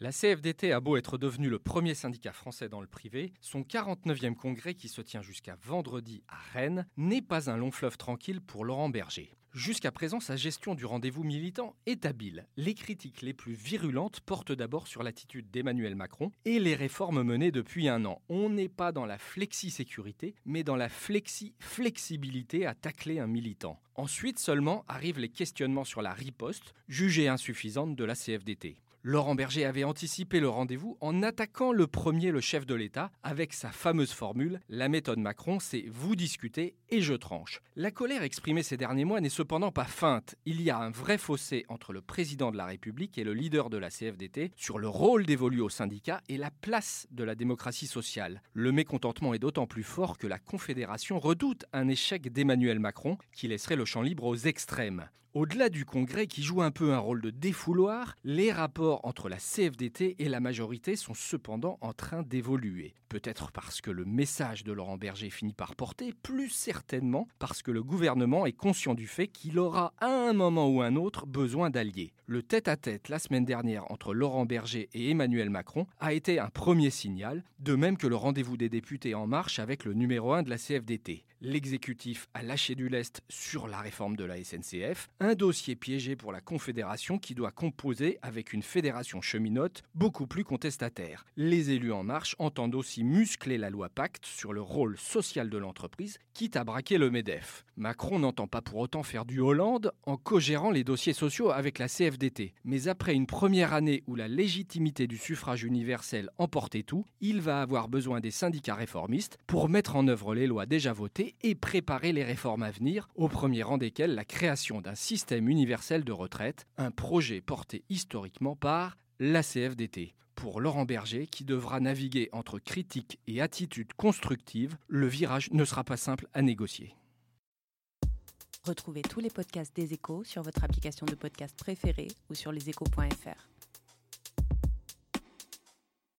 La CFDT a beau être devenue le premier syndicat français dans le privé, son 49e congrès qui se tient jusqu'à vendredi à Rennes n'est pas un long fleuve tranquille pour Laurent Berger. Jusqu'à présent, sa gestion du rendez-vous militant est habile. Les critiques les plus virulentes portent d'abord sur l'attitude d'Emmanuel Macron et les réformes menées depuis un an. On n'est pas dans la flexi-sécurité, mais dans la flexi-flexibilité à tacler un militant. Ensuite seulement arrivent les questionnements sur la riposte, jugée insuffisante de la CFDT. Laurent Berger avait anticipé le rendez-vous en attaquant le premier le chef de l'État avec sa fameuse formule La méthode Macron, c'est vous discutez et je tranche. La colère exprimée ces derniers mois n'est cependant pas feinte. Il y a un vrai fossé entre le président de la République et le leader de la CFDT sur le rôle dévolu aux syndicats et la place de la démocratie sociale. Le mécontentement est d'autant plus fort que la Confédération redoute un échec d'Emmanuel Macron qui laisserait le champ libre aux extrêmes. Au-delà du Congrès qui joue un peu un rôle de défouloir, les rapports entre la CFDT et la majorité sont cependant en train d'évoluer. Peut-être parce que le message de Laurent Berger finit par porter, plus certainement parce que le gouvernement est conscient du fait qu'il aura à un moment ou un autre besoin d'alliés. Le tête-à-tête la semaine dernière entre Laurent Berger et Emmanuel Macron a été un premier signal, de même que le rendez-vous des députés en marche avec le numéro 1 de la CFDT. L'exécutif a lâché du lest sur la réforme de la SNCF, un dossier piégé pour la Confédération qui doit composer avec une fédération cheminote beaucoup plus contestataire. Les élus en marche entendent aussi muscler la loi Pacte sur le rôle social de l'entreprise, quitte à braquer le MEDEF. Macron n'entend pas pour autant faire du Hollande en co-gérant les dossiers sociaux avec la CFDT. Mais après une première année où la légitimité du suffrage universel emportait tout, il va avoir besoin des syndicats réformistes pour mettre en œuvre les lois déjà votées et préparer les réformes à venir, au premier rang desquelles la création d'un système système universel de retraite, un projet porté historiquement par la CFDT. Pour Laurent Berger, qui devra naviguer entre critique et attitude constructive, le virage ne sera pas simple à négocier. Retrouvez tous les podcasts des échos sur votre application de podcast préférée ou sur leséchos.fr.